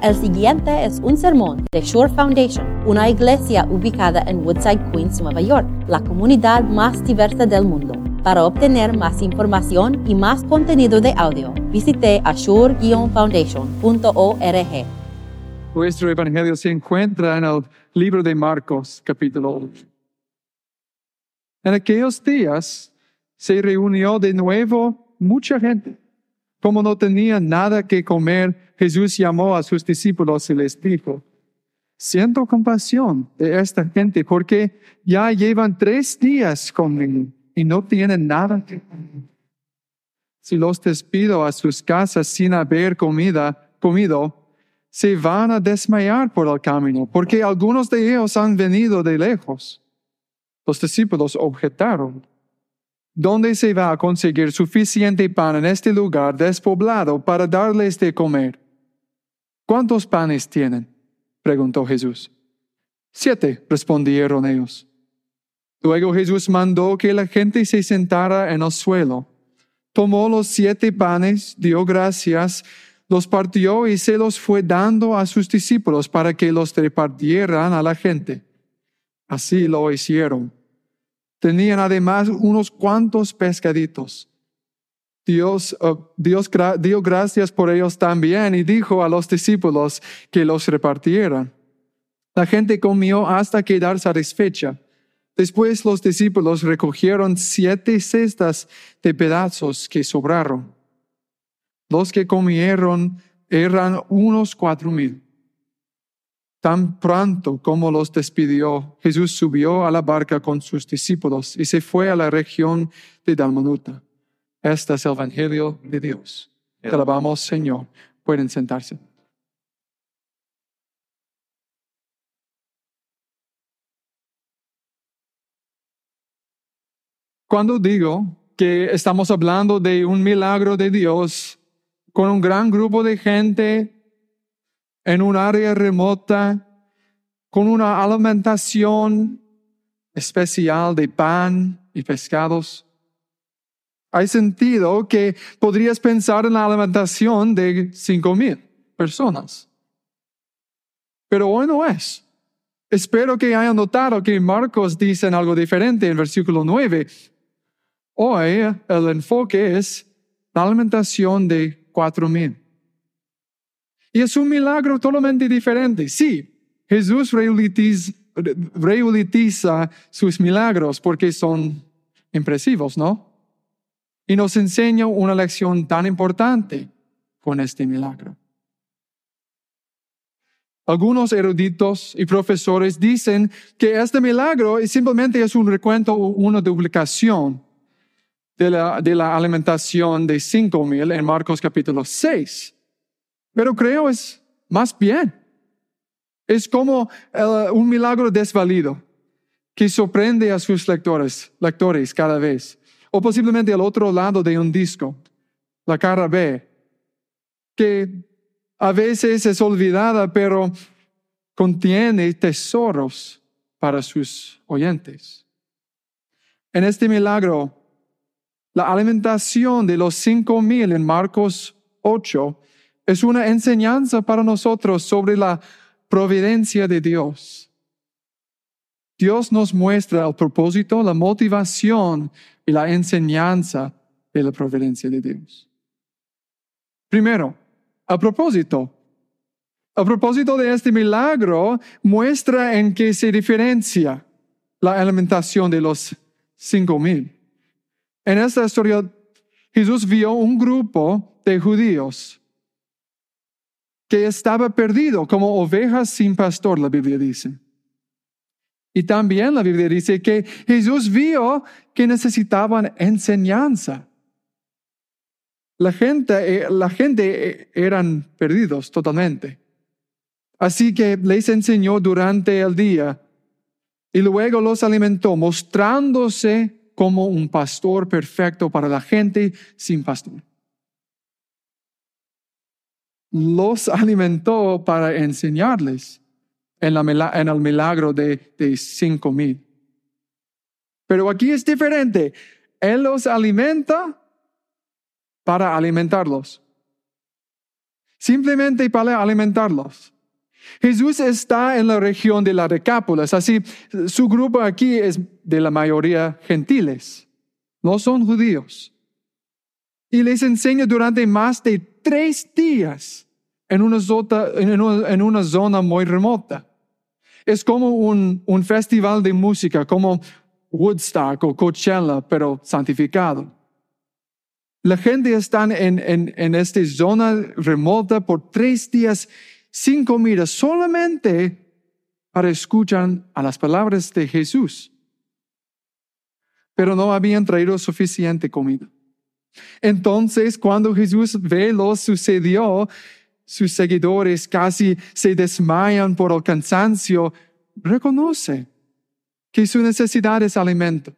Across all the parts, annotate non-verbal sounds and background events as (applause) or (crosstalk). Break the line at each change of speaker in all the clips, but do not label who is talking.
El siguiente es un sermón de Shore Foundation, una iglesia ubicada en Woodside, Queens, Nueva York, la comunidad más diversa del mundo. Para obtener más información y más contenido de audio, visite ashore-foundation.org.
Nuestro evangelio se encuentra en el libro de Marcos, capítulo 8. En aquellos días se reunió de nuevo mucha gente. Como no tenía nada que comer, Jesús llamó a sus discípulos y les dijo, siento compasión de esta gente porque ya llevan tres días conmigo y no tienen nada que comer. Si los despido a sus casas sin haber comida, comido, se van a desmayar por el camino, porque algunos de ellos han venido de lejos. Los discípulos objetaron. ¿Dónde se va a conseguir suficiente pan en este lugar despoblado para darles de comer? ¿Cuántos panes tienen? preguntó Jesús. Siete, respondieron ellos. Luego Jesús mandó que la gente se sentara en el suelo. Tomó los siete panes, dio gracias, los partió y se los fue dando a sus discípulos para que los repartieran a la gente. Así lo hicieron. Tenían además unos cuantos pescaditos. Dios, uh, Dios dio gracias por ellos también y dijo a los discípulos que los repartieran. La gente comió hasta quedar satisfecha. Después los discípulos recogieron siete cestas de pedazos que sobraron. Los que comieron eran unos cuatro mil. Tan pronto como los despidió, Jesús subió a la barca con sus discípulos y se fue a la región de Dalmanuta. Este es el Evangelio de Dios. Te alabamos, Señor. Pueden sentarse. Cuando digo que estamos hablando de un milagro de Dios con un gran grupo de gente en un área remota, con una alimentación especial de pan y pescados, hay sentido que podrías pensar en la alimentación de cinco mil personas. Pero hoy no es. Espero que hayan notado que Marcos dice algo diferente en versículo 9. Hoy el enfoque es la alimentación de cuatro mil. Y es un milagro totalmente diferente. Sí, Jesús reutiliza sus milagros porque son impresivos, ¿no? y nos enseña una lección tan importante con este milagro. Algunos eruditos y profesores dicen que este milagro simplemente es un recuento o una duplicación de la, de la alimentación de cinco mil en Marcos capítulo 6. Pero creo es más bien. Es como eh, un milagro desvalido que sorprende a sus lectores, lectores cada vez o posiblemente al otro lado de un disco, la cara B, que a veces es olvidada, pero contiene tesoros para sus oyentes. En este milagro, la alimentación de los cinco mil en Marcos 8 es una enseñanza para nosotros sobre la providencia de Dios. Dios nos muestra el propósito, la motivación y la enseñanza de la providencia de Dios. Primero, a propósito, a propósito de este milagro, muestra en qué se diferencia la alimentación de los cinco mil. En esta historia, Jesús vio un grupo de judíos que estaba perdido como ovejas sin pastor, la Biblia dice. Y también la Biblia dice que Jesús vio que necesitaban enseñanza. La gente, eh, la gente eh, eran perdidos totalmente. Así que les enseñó durante el día y luego los alimentó, mostrándose como un pastor perfecto para la gente sin pastor. Los alimentó para enseñarles en, el milagro de, de cinco mil. Pero aquí es diferente. Él los alimenta para alimentarlos. simplemente para alimentarlos. Jesús está en la región de la Decápolis, así su grupo aquí es de la mayoría gentiles, no son judíos. Y les enseña durante más de tres días en una, zona muy remota. Es como un, festival de música, como Woodstock o Coachella, pero santificado. La gente está en, en, en esta zona remota por tres días sin comida, solamente para escuchar a las palabras de Jesús. Pero no habían traído suficiente comida. Entonces, cuando Jesús ve lo sucedió, sus seguidores casi se desmayan por el cansancio, reconoce que su necesidad es alimento.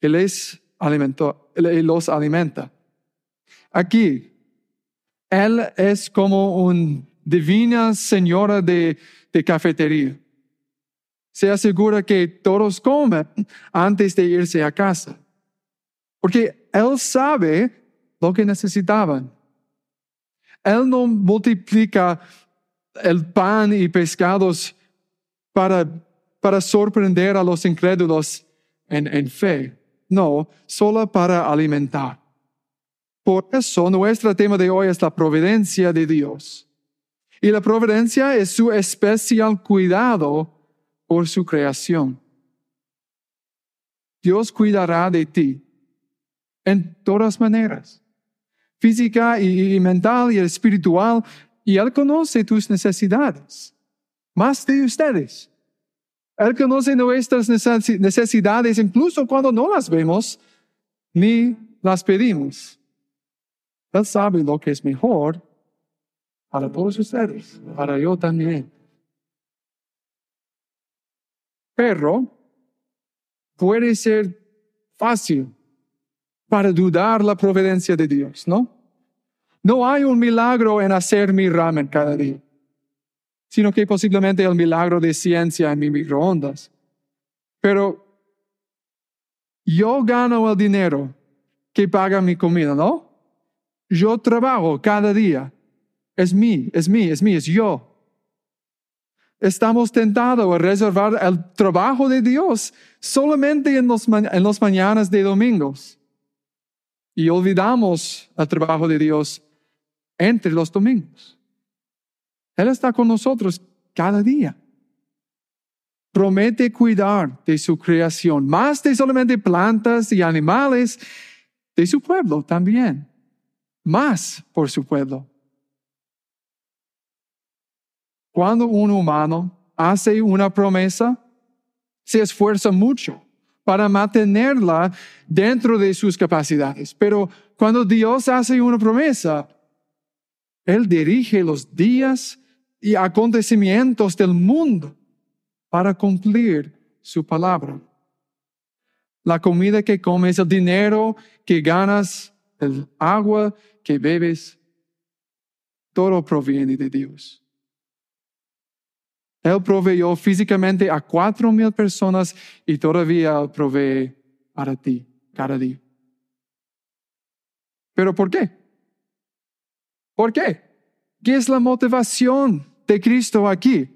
Él les alimentó, él los alimenta. Aquí, Él es como una divina señora de, de cafetería. Se asegura que todos comen antes de irse a casa. Porque Él sabe lo que necesitaban. Él no multiplica el pan y pescados para para sorprender a los incrédulos en, fe. No, solo para alimentar. Por eso nuestro tema de hoy es la providencia de Dios. Y la providencia es su especial cuidado por su creación. Dios cuidará de ti en todas maneras, física y mental y espiritual, y Él conoce tus necesidades, más de ustedes. Él conoce nuestras necesidades incluso cuando no las vemos ni las pedimos. Él sabe lo que es mejor para todos ustedes, para yo también. Pero puede ser fácil para dudar la providencia de Dios, ¿no? No hay un milagro en hacer mi ramen cada día sino que posiblemente el milagro de ciencia en mi microondas. Pero yo gano el dinero que paga mi comida, ¿no? Yo trabajo cada día. Es mí, es mí, es mí, es yo. Estamos tentados a reservar el trabajo de Dios solamente en los, en los mañanas de domingos. Y olvidamos el trabajo de Dios entre los domingos. Él está con nosotros cada día. Promete cuidar de su creación, más de solamente plantas y animales, de su pueblo también, más por su pueblo. Cuando un humano hace una promesa, se esfuerza mucho para mantenerla dentro de sus capacidades. Pero cuando Dios hace una promesa, Él dirige los días y acontecimientos del mundo para cumplir su palabra. La comida que comes, el dinero que ganas, el agua que bebes, todo proviene de Dios. Él proveyó físicamente a cuatro mil personas y todavía provee para ti cada día. ¿Pero por qué? ¿Por qué? ¿Qué es la motivación de Cristo aquí?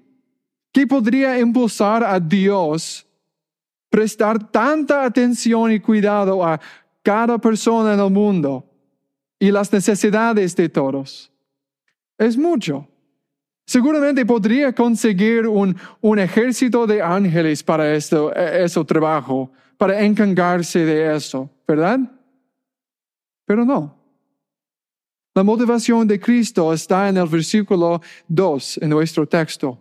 ¿Qué podría impulsar a Dios prestar tanta atención y cuidado a cada persona en el mundo y las necesidades de todos? Es mucho. Seguramente podría conseguir un, un ejército de ángeles para esto, e, ese trabajo, para encargarse de eso, ¿verdad? Pero no. La motivación de Cristo está en el versículo 2 en nuestro texto.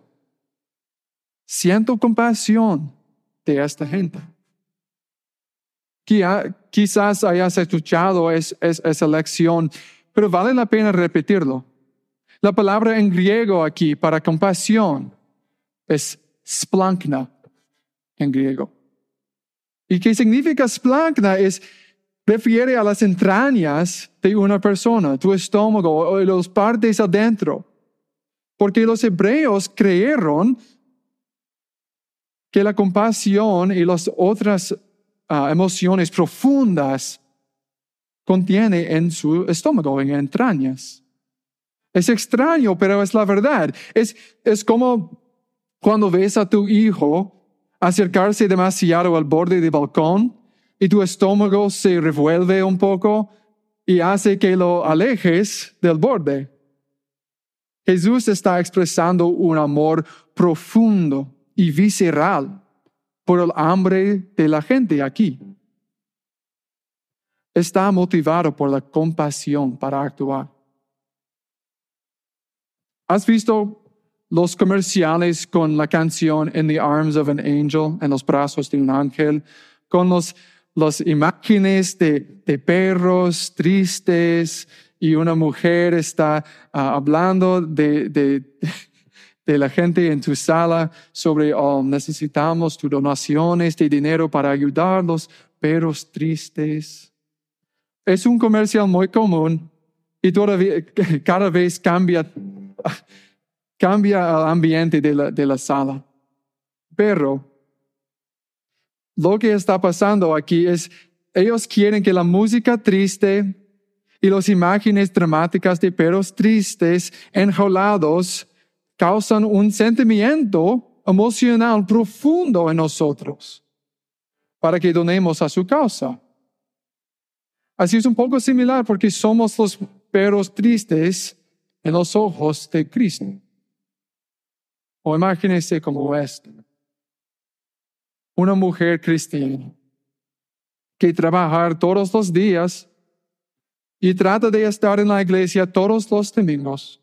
Siento compasión de esta gente. Quizás hayas escuchado esa lección, pero vale la pena repetirlo. La palabra en griego aquí para compasión es splankna en griego. ¿Y qué significa splankna? Es refiere a las entrañas de una persona, tu estómago o los partes adentro. Porque los hebreos creyeron que la compasión y las otras ah, emociones profundas contiene en su estómago, en entrañas. Es extraño, pero es la verdad. Es, es como cuando ves a tu hijo acercarse demasiado al borde del balcón y tu estómago se revuelve un poco y hace que lo alejes del borde. Jesús está expresando un amor profundo y visceral por el hambre de la gente aquí. Está motivado por la compasión para actuar. ¿Has visto los comerciales con la canción In the Arms of an Angel, en los brazos de un ángel, con los, las imágenes de, de, perros tristes y una mujer está uh, hablando de, de, (laughs) de, la gente en tu sala sobre, oh, necesitamos tus donaciones de dinero para ayudar a los perros tristes. Es un comercial muy común y todavía (laughs) cada vez cambia cambia el ambiente de la, sala. Pero lo que está pasando aquí es, ellos quieren que la música triste y las imágenes dramáticas de perros tristes, enjaulados, causan un sentimiento emocional profundo en nosotros para que donemos a su causa. Así es un poco similar porque somos los perros tristes en los ojos de Cristo. O imagínese como esto. Una mujer cristiana que trabaja todos los días y trata de estar en la iglesia todos los domingos.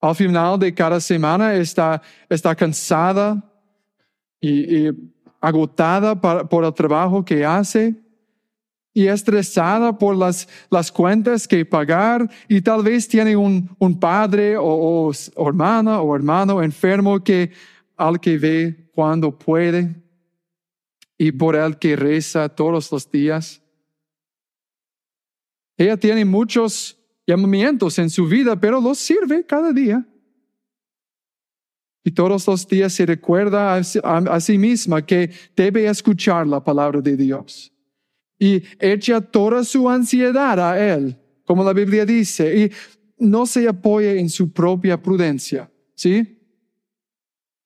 Al final de cada semana está, está cansada y, agotada por el trabajo que hace y estresada por las, las cuentas que pagar y tal vez tiene un, un padre o, o, hermana o hermano enfermo que al que ve cuando puede y por el que reza todos los días. Ella tiene muchos llamamientos en su vida, pero los sirve cada día. Y todos los días se recuerda a, a sí misma que debe escuchar la palabra de Dios y echa toda su ansiedad a Él, como la Biblia dice, y no se apoya en su propia prudencia, ¿sí?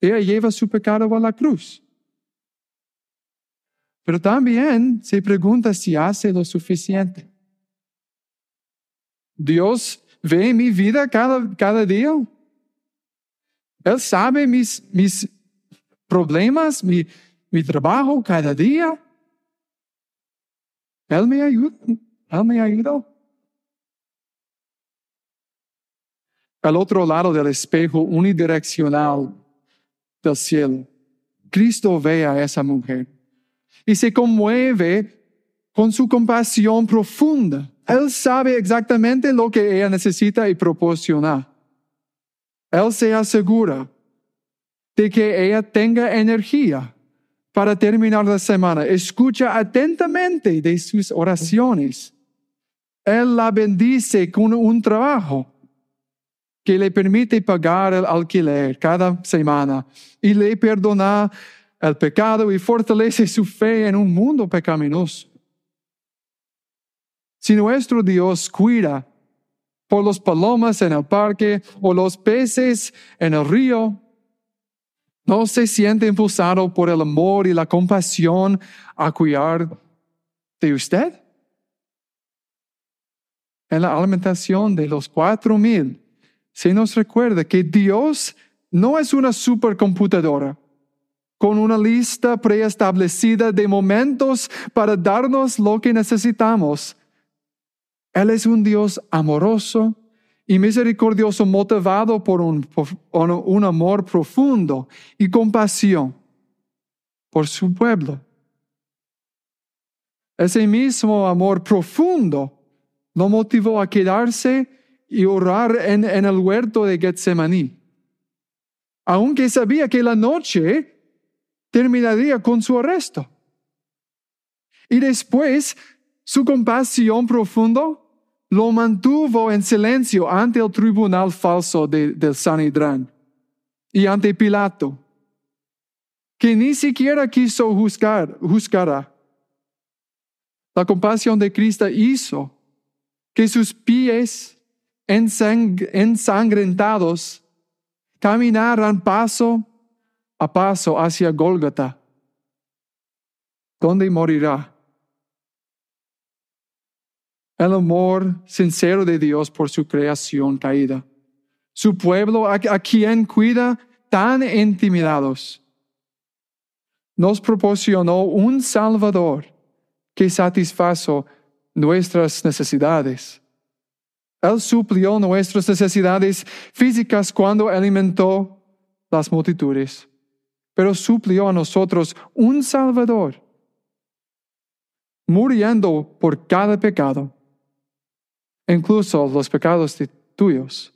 Ella lleva su pecado a la cruz. Pero también se pregunta si hace lo suficiente. Dios ve mi vida cada, cada día. Él sabe mis, mis problemas, mi, mi trabajo cada día. Él me ayuda, Él me ayudó. Al otro lado del espejo unidireccional del cielo, Cristo ve a esa mujer y se conmueve con su compasión profunda. Él sabe exactamente lo que ella necesita y proporciona. Él se asegura de que ella tenga energía para terminar la semana. Escucha atentamente de sus oraciones. Él la bendice con un trabajo que le permite pagar el alquiler cada semana y le perdona el pecado y fortalece su fe en un mundo pecaminoso. Si nuestro Dios cuida por los palomas en el parque o los peces en el río, ¿No se siente impulsado por el amor y la compasión a cuidar de usted? En la alimentación de los cuatro mil, se nos recuerda que Dios no es una supercomputadora con una lista preestablecida de momentos para darnos lo que necesitamos. Él es un Dios amoroso, y misericordioso motivado por un, amor profundo y compasión por su pueblo. Ese mismo amor profundo lo motivó a quedarse y orar en, en el huerto de Getsemaní, aunque sabía que la noche terminaría con su arresto. Y después, su compasión profundo lo mantuvo en silencio ante el tribunal falso de, del Sanedrán y ante Pilato, que ni siquiera quiso juzgar, juzgará. La compasión de Cristo hizo que sus pies ensangrentados caminarán paso a paso hacia Gólgota, donde morirá. El amor sincero de Dios por su creación caída. Su pueblo a, quien cuida tan intimidados. Nos proporcionó un Salvador que satisfazo nuestras necesidades. Él suplió nuestras necesidades físicas cuando alimentó las multitudes pero suplió a nosotros un Salvador, muriendo por cada pecado, incluso los pecados tuyos.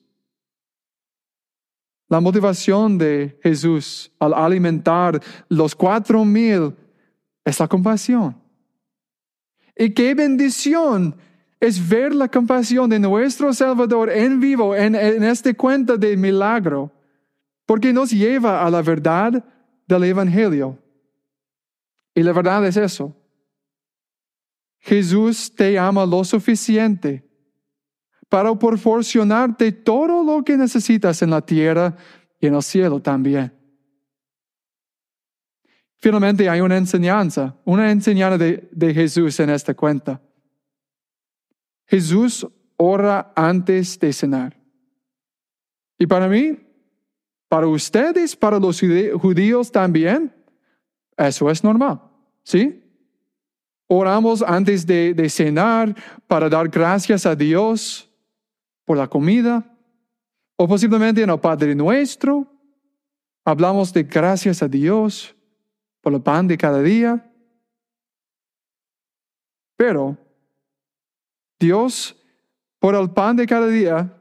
La motivación de Jesús al alimentar los cuatro mil es la compasión. Y qué bendición es ver la compasión de nuestro Salvador en vivo en, en este cuento de milagro, porque nos lleva a la verdad del Evangelio. Y la verdad es eso. Jesús te ama lo suficiente para proporcionarte todo lo que necesitas en la tierra y en el cielo también. Finalmente hay una enseñanza, una enseñanza de, de Jesús en esta cuenta. Jesús ora antes de cenar. Y para mí, para ustedes, para los judíos también, eso es normal, ¿sí? Oramos antes de, cenar para dar gracias a Dios por la comida, o posiblemente en el Padre Nuestro, hablamos de gracias a Dios por el pan de cada día. Pero Dios, por el pan de cada día,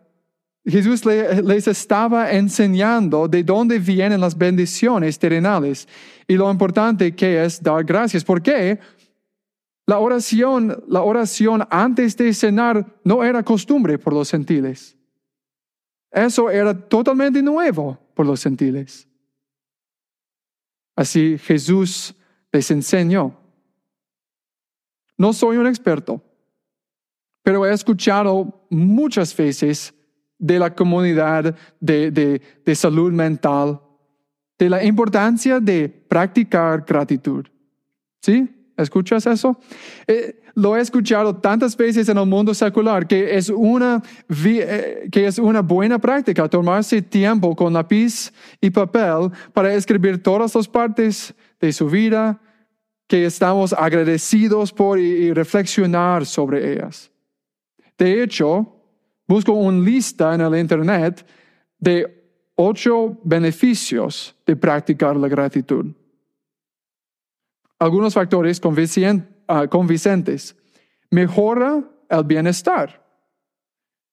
Jesús les estaba enseñando de dónde vienen las bendiciones terrenales y lo importante que es dar gracias. ¿Por qué? La oración, la oración antes de cenar no era costumbre por los gentiles. Eso era totalmente nuevo por los gentiles. Así Jesús les enseñó. No soy un experto, pero he escuchado muchas veces de la comunidad de, salud mental, de la importancia de practicar gratitud. ¿Sí? ¿Escuchas eso? Eh, lo he escuchado tantas veces en el mundo secular que es, una, eh, que es una buena práctica tomarse tiempo con lápiz y papel para escribir todas las partes de su vida que estamos agradecidos por y reflexionar sobre ellas. De hecho, busco una lista en el Internet de ocho beneficios de practicar la gratitud. Algunos factores ah, convincentes. Mejora el bienestar,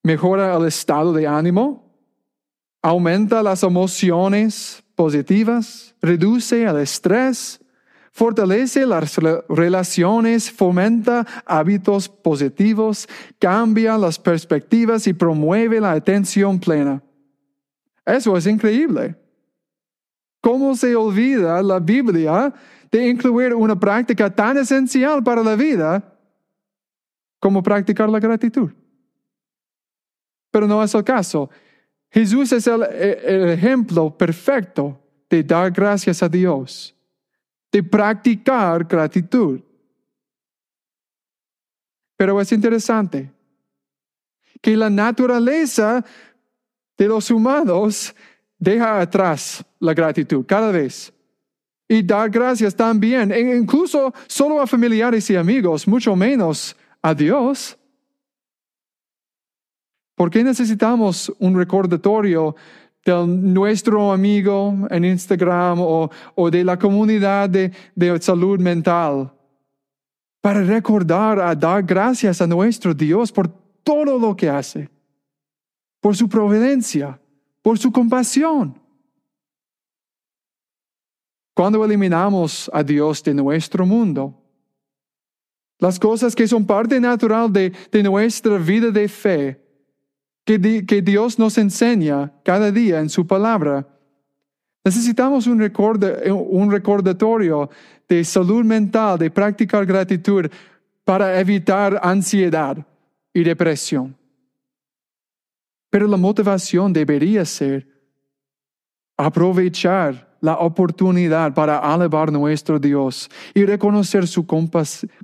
mejora el estado de ánimo, aumenta las emociones positivas, reduce el estrés, fortalece las relaciones, fomenta hábitos positivos, cambia las perspectivas y promueve la atención plena. Eso es increíble. ¿Cómo se olvida la Biblia de incluir una práctica tan esencial para la vida como practicar la gratitud? Pero no es el caso. Jesús es el, el ejemplo perfecto de dar gracias a Dios de practicar gratitud. Pero es interesante que la naturaleza de los humanos deja atrás la gratitud cada vez. Y dar gracias también, e incluso solo a familiares y amigos, mucho menos a Dios. ¿Por qué necesitamos un recordatorio de nuestro amigo en Instagram o, de la comunidad de, de salud mental, para recordar a dar gracias a nuestro Dios por todo lo que hace, por su providencia, por su compasión. Cuando eliminamos a Dios de nuestro mundo, las cosas que son parte natural de, nuestra vida de fe que, Dios nos enseña cada día en su palabra. Necesitamos un, un recordatorio de salud mental, de practicar gratitud para evitar ansiedad y depresión. Pero la motivación debería ser aprovechar la oportunidad para alabar nuestro Dios y reconocer su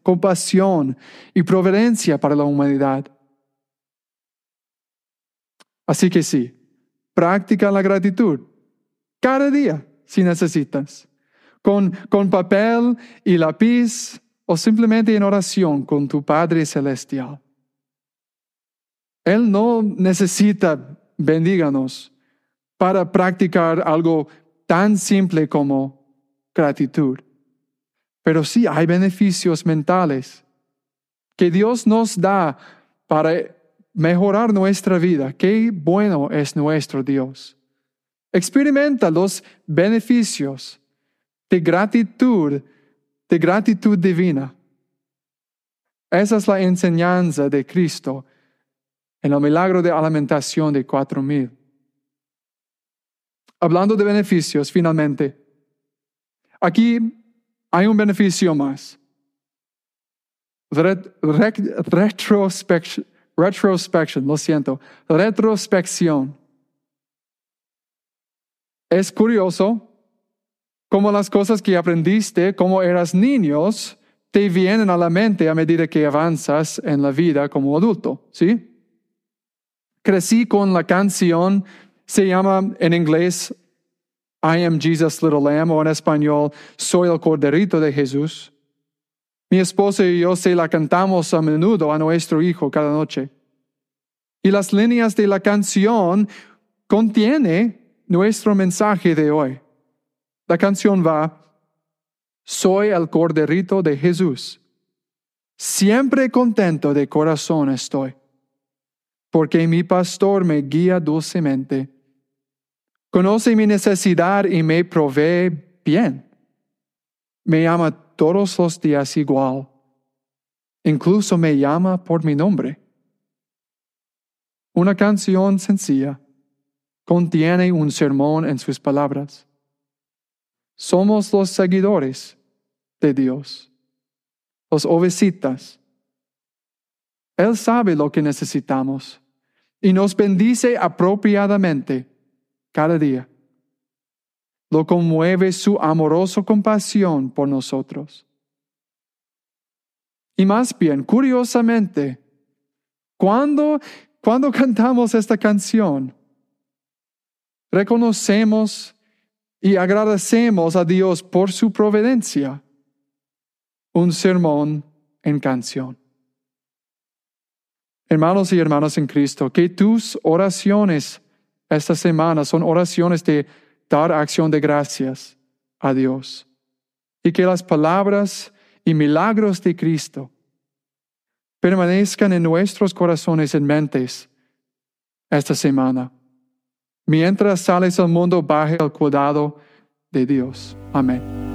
compasión y providencia para la humanidad. Así que sí, practica la gratitud cada día si necesitas, con, con papel y lápiz o simplemente en oración con tu Padre Celestial. Él no necesita bendíganos para practicar algo tan simple como gratitud. Pero sí hay beneficios mentales que Dios nos da para mejorar nuestra vida. Qué bueno es nuestro Dios. Experimenta los beneficios de gratitud, de gratitud divina. Esa es la enseñanza de Cristo en el milagro de alimentación de cuatro mil. Hablando de beneficios, finalmente, aquí hay un beneficio más. retrospection, retrospection, lo siento, retrospección. Es curioso cómo las cosas que aprendiste como eras niños te vienen a la mente a medida que avanzas en la vida como adulto, ¿sí? Crecí con la canción se llama en inglés I am Jesus Little Lamb o en español Soy el Corderito de Jesús. Mi esposa y yo se la cantamos a menudo a nuestro hijo cada noche. Y las líneas de la canción contiene nuestro mensaje de hoy. La canción va, Soy el Corderito de Jesús. Siempre contento de corazón estoy, porque mi pastor me guía dulcemente Conoce mi necesidad y me provee bien. Me llama todos los días igual. Incluso me llama por mi nombre. Una canción sencilla contiene un sermón en sus palabras. Somos los seguidores de Dios, los ovecitas. Él sabe lo que necesitamos y nos bendice apropiadamente cada día. Lo conmueve su amoroso compasión por nosotros. Y más bien, curiosamente, cuando, cuando cantamos esta canción, reconocemos y agradecemos a Dios por su providencia. Un sermón en canción. Hermanos y hermanas en Cristo, que tus oraciones esta semana son oraciones de dar acción de gracias a Dios. Y que las palabras y milagros de Cristo permanezcan en nuestros corazones y mentes esta semana. Mientras sales al mundo, baje el cuidado de Dios. Amén.